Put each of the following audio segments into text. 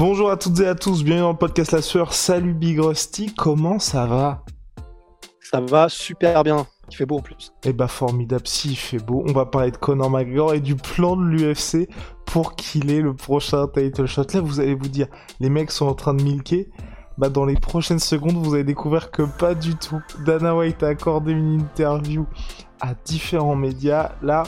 Bonjour à toutes et à tous, bienvenue dans le podcast La Sueur. Salut Big Rusty, comment ça va? Ça va super bien. Il fait beau en plus. Eh bah formidable, si il fait beau. On va parler de Conor McGregor et du plan de l'UFC pour qu'il ait le prochain title shot. Là, vous allez vous dire, les mecs sont en train de milquer. Bah dans les prochaines secondes, vous allez découvrir que pas du tout. Dana White a accordé une interview à différents médias. Là,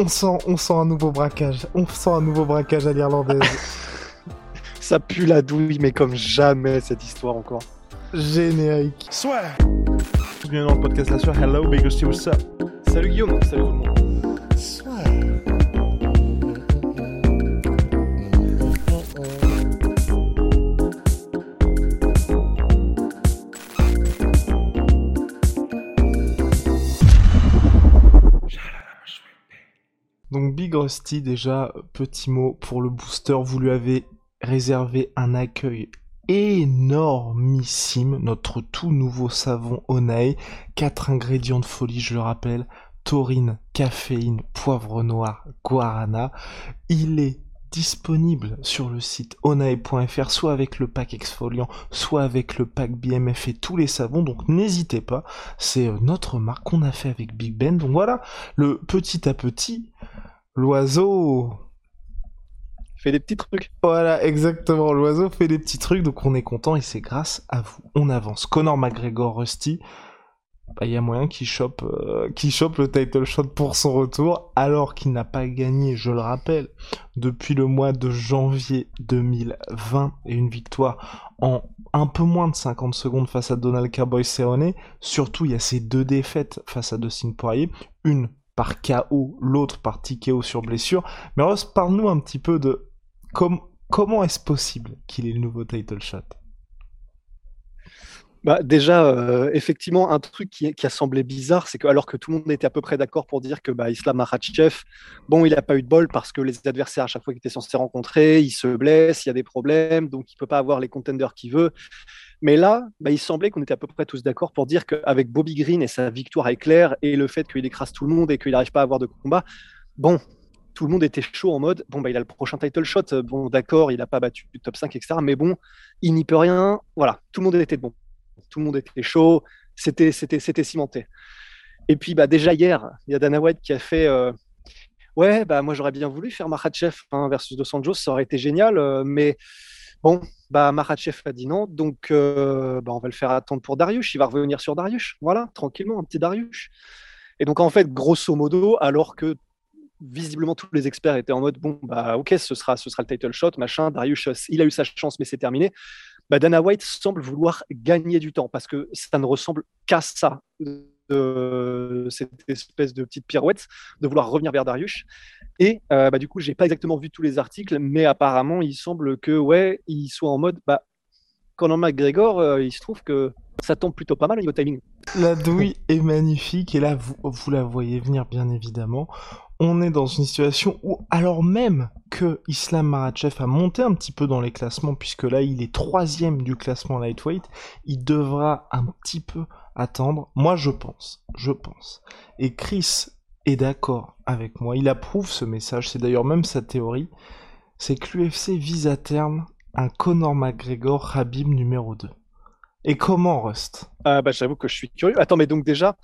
on sent, on sent un nouveau braquage. On sent un nouveau braquage à l'irlandaise. Ça pue la douille, mais comme jamais cette histoire encore. Générique. Soit. Bienvenue dans le podcast La Sueur. Hello, Big Rusty, what's up? Salut Guillaume, salut tout le monde. Big déjà, petit mot pour le booster, vous lui avez réservé un accueil énormissime, notre tout nouveau savon Onae, quatre ingrédients de folie, je le rappelle, taurine, caféine, poivre noir, guarana. Il est disponible sur le site onae.fr, soit avec le pack exfoliant, soit avec le pack BMF et tous les savons, donc n'hésitez pas, c'est euh, notre marque qu'on a fait avec Big Ben, donc voilà, le petit à petit, l'oiseau Fais des petits trucs. voilà, exactement. L'oiseau fait des petits trucs, donc on est content et c'est grâce à vous. On avance. Conor McGregor, Rusty, bah, il y a moyen qu'il chope, euh, qu'il chope le title shot pour son retour, alors qu'il n'a pas gagné, je le rappelle, depuis le mois de janvier 2020 et une victoire en un peu moins de 50 secondes face à Donald Cowboy Cerrone. Surtout, il y a ces deux défaites face à Dustin Poirier, une par KO, l'autre par TKO sur blessure. Mais Ross, parle-nous un petit peu de com- comment est-ce possible qu'il ait le nouveau title shot? Bah, déjà, euh, effectivement, un truc qui, a semblé bizarre, c'est que alors que tout le monde était à peu près d'accord pour dire que bah, Islam Makhachev, bon, il n'a pas eu de bol parce que les adversaires, à chaque fois qu'ils étaient censés rencontrer, il se blesse, il y a des problèmes, donc il peut pas avoir les contenders qu'il veut. Mais là, bah, il semblait qu'on était à peu près tous d'accord pour dire qu'avec Bobby Green et sa victoire éclair et le fait qu'il écrase tout le monde et qu'il n'arrive pas à avoir de combat, bon, tout le monde était chaud en mode bon, bah, il a le prochain title shot, bon, d'accord, il n'a pas battu le top 5, etc. Mais bon, il n'y peut rien. Voilà, tout le monde était bon. Tout le monde était chaud, c'était, cimenté. Et puis, bah, déjà hier, il y a Dana White qui a fait euh, Ouais, bah, moi j'aurais bien voulu faire Makhachev hein, versus Dos ça aurait été génial, euh, mais bon, bah, a dit non, donc euh, bah, on va le faire attendre pour Darius. Il va revenir sur Darius, voilà, tranquillement, un petit Darius. Et donc, en fait, grosso modo, alors que visiblement tous les experts étaient en mode bon, bah, ok, ce sera, ce sera le title shot, machin, Darius, il a eu sa chance, mais c'est terminé. Bah, Dana White semble vouloir gagner du temps parce que ça ne ressemble qu'à ça, cette espèce de petite pirouette, de vouloir revenir vers Darius. Et euh, bah, du coup, j'ai pas exactement vu tous les articles, mais apparemment, il semble que ouais, il soit en mode bah, Conor McGregor, euh, il se trouve que ça tombe plutôt pas mal au niveau timing. La douille est magnifique et là vous la voyez venir bien évidemment. On est dans une situation où alors même que Islam Makhachev a monté un petit peu dans les classements puisque là il est troisième du classement lightweight, il devra un petit peu attendre. Moi je pense, je pense. Et Chris est d'accord avec moi. Il approuve ce message. C'est d'ailleurs même sa théorie. C'est que l'UFC vise à terme un Conor McGregor Habib numéro 2. Et comment, Rust? Ah bah, J'avoue que je suis curieux. Attends, mais donc déjà,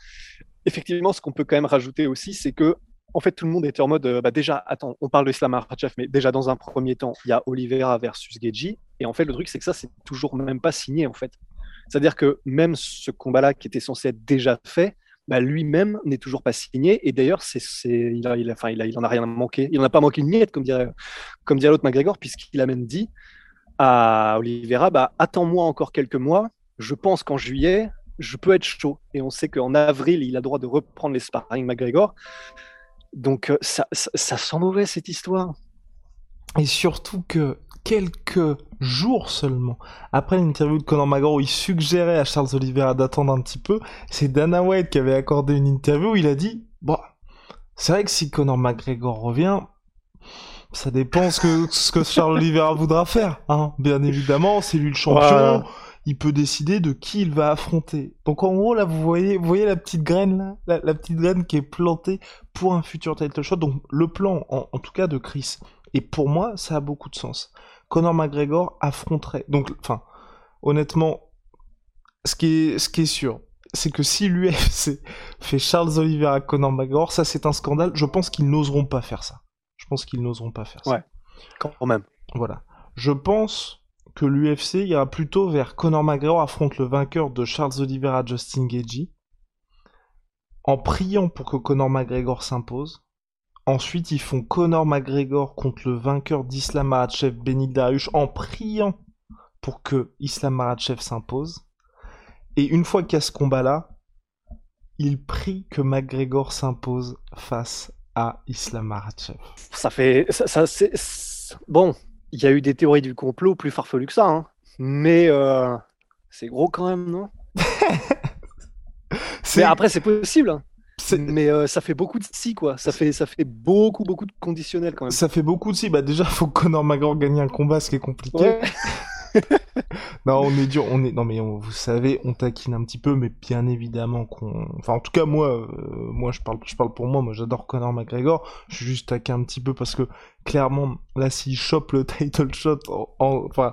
effectivement, ce qu'on peut quand même rajouter aussi, c'est que en fait, tout le monde était en mode, euh, bah déjà, attends, on parle de Islam Makhachev, mais déjà dans un premier temps, il y a Oliveira versus Geji. Et en fait, le truc, c'est que ça, c'est toujours même pas signé, en fait. C'est-à-dire que même ce combat-là, qui était censé être déjà fait, bah, lui-même n'est toujours pas signé. Et d'ailleurs, c'est, il, a, il, a, enfin, il, a, il en a rien manqué. Il n'en a pas manqué une miette, comme dirait, comme dirait l'autre McGregor, puisqu'il a même dit à Oliveira, bah, attends-moi encore quelques mois. Je pense qu'en juillet, je peux être chaud. Et on sait qu'en avril, il a droit de reprendre les sparring McGregor. Donc ça, ça, ça sent mauvais cette histoire. Et surtout que quelques jours seulement après l'interview de Conor McGregor où il suggérait à Charles Oliveira d'attendre un petit peu, c'est Dana White qui avait accordé une interview où il a dit bon, c'est vrai que si Conor McGregor revient, ça dépend ce que, ce que Charles Oliveira voudra faire. Hein. Bien évidemment, c'est lui le champion. Il peut décider de qui il va affronter. Donc en gros là, vous voyez, vous voyez la petite graine là, la, la petite graine qui est plantée pour un futur title shot. Donc le plan, en, en tout cas de Chris. Et pour moi, ça a beaucoup de sens. Conor McGregor affronterait. Donc, enfin, honnêtement, ce qui est, ce qui est sûr, c'est que si l'UFC fait Charles Oliveira Conor McGregor, ça c'est un scandale. Je pense qu'ils n'oseront pas faire ça. Je pense qu'ils n'oseront pas faire ça. Ouais, quand même. Voilà. Je pense que l'UFC ira plutôt vers Conor McGregor affronte le vainqueur de Charles Oliveira Justin Gagey en priant pour que Conor McGregor s'impose Ensuite, ils font Conor McGregor contre le vainqueur d'Islam Makhachev, Benil Dariush, en priant pour que Islam Makhachev s'impose. Et une fois qu'il y a ce combat-là, il prie que McGregor s'impose face à Islam Makhachev. Ça fait... Ça c'est... Bon, il y a eu des théories du complot plus farfelues que ça, hein. mais euh, c'est gros quand même, non? Mais après, c'est possible. Hein. Mais euh, ça fait beaucoup de si quoi. Ça fait ça fait beaucoup beaucoup de conditionnels quand même. Ça fait beaucoup de si. Bah déjà faut que Conor McGregor gagne un combat, ce qui est compliqué. Ouais. non, on est dur. On est non mais on- vous savez, on taquine un petit peu, mais bien évidemment qu'on. Enfin en tout cas moi, euh, moi je parle je parle pour moi. Moi j'adore Conor McGregor. Je suis juste taqué un petit peu parce que clairement là s'il chope le title shot, en- en- enfin.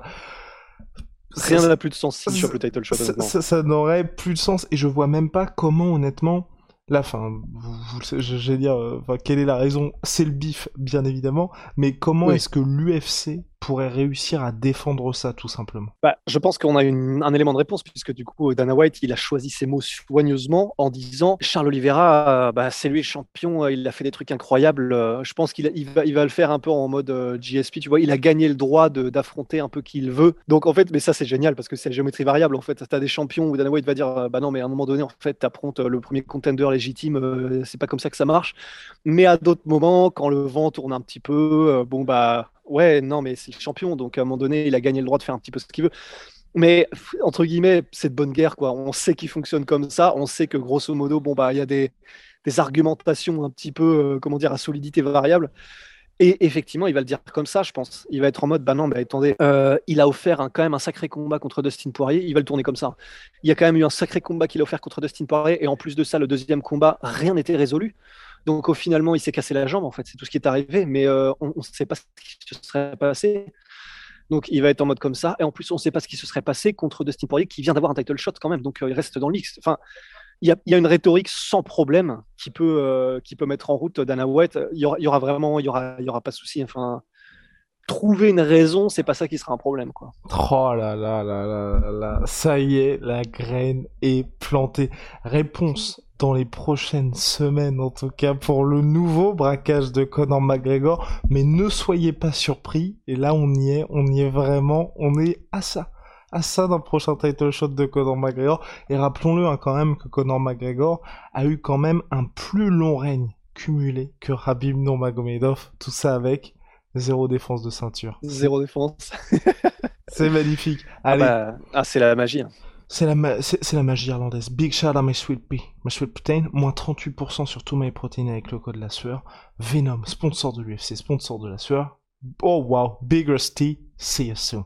Rien n'a plus de sens si ça- tu chopes le title shot. ça, ça- ça n'aurait plus de sens et je vois même pas comment honnêtement le savez, je, vais dire euh, enfin, quelle est la raison c'est le bif bien évidemment mais comment Oui. est-ce que l'UFC pourrait réussir à défendre ça tout simplement. Bah, je pense qu'on a un élément de réponse puisque du coup Dana White il a choisi ses mots soigneusement en disant Charles Oliveira euh, bah, c'est lui le champion euh, il a fait des trucs incroyables euh, je pense qu'il va, le faire un peu en mode euh, GSP tu vois il a gagné le droit d'affronter un peu qui il veut. Donc en fait mais ça c'est génial parce que c'est la géométrie variable en fait. Tu as des champions où Dana White va dire euh, bah non mais à un moment donné en fait tu le premier contender légitime euh, c'est pas comme ça que ça marche. Mais à d'autres moments quand le vent tourne un petit peu euh, bon bah ouais, non, mais c'est le champion, donc à un moment donné, il a gagné le droit de faire un petit peu ce qu'il veut. Mais entre guillemets, c'est de bonne guerre, quoi. On sait qu'il fonctionne comme ça. On sait que grosso modo, bon bah, il y a des, des argumentations un petit peu, euh, comment dire, à solidité variable. Et effectivement, il va le dire comme ça, je pense. Il va être en mode, bah non, mais attendez, euh, il a offert un- quand même un sacré combat contre Dustin Poirier. Il va le tourner comme ça. Il y a quand même eu un sacré combat qu'il a offert contre Dustin Poirier. Et en plus de ça, le deuxième combat, rien n'était résolu. Donc au finalement, il s'est cassé la jambe, en fait, c'est tout ce qui est arrivé, mais euh, on ne sait pas ce qui se serait passé. Donc il va être en mode comme ça, et en plus on ne sait pas ce qui se serait passé contre Dustin Poirier qui vient d'avoir un title shot quand même, donc euh, il reste dans le mix. Enfin, il y a, une rhétorique sans problème qui peut, euh, qui peut mettre en route Dana White. Il y aura, vraiment, il y aura, y aura pas de souci. Enfin, trouver une raison, c'est pas ça qui sera un problème, quoi. Oh là là là là là là, ça y est, la graine est plantée. Réponse dans les prochaines semaines, en tout cas, pour le nouveau braquage de Conor McGregor. Mais ne soyez pas surpris, et là on y est, on y est vraiment, on est à ça. À ça d'un prochain title shot de Conor McGregor. Et rappelons-le hein, quand même que Conor McGregor a eu quand même un plus long règne cumulé que Rabib Nurmagomedov. Tout ça avec zéro défense de ceinture. Zéro défense. C'est magnifique. Ah, bah, ah, c'est la magie. hein. C'est la, ma- c'est, c'est la magie irlandaise. Big shout à my sweet pea. My sweet protein, moins 38% sur tous mes protéines avec le code de la sueur. Venom, sponsor de l'UFC, sponsor de la sueur. Oh wow, Big Rusty, see you soon.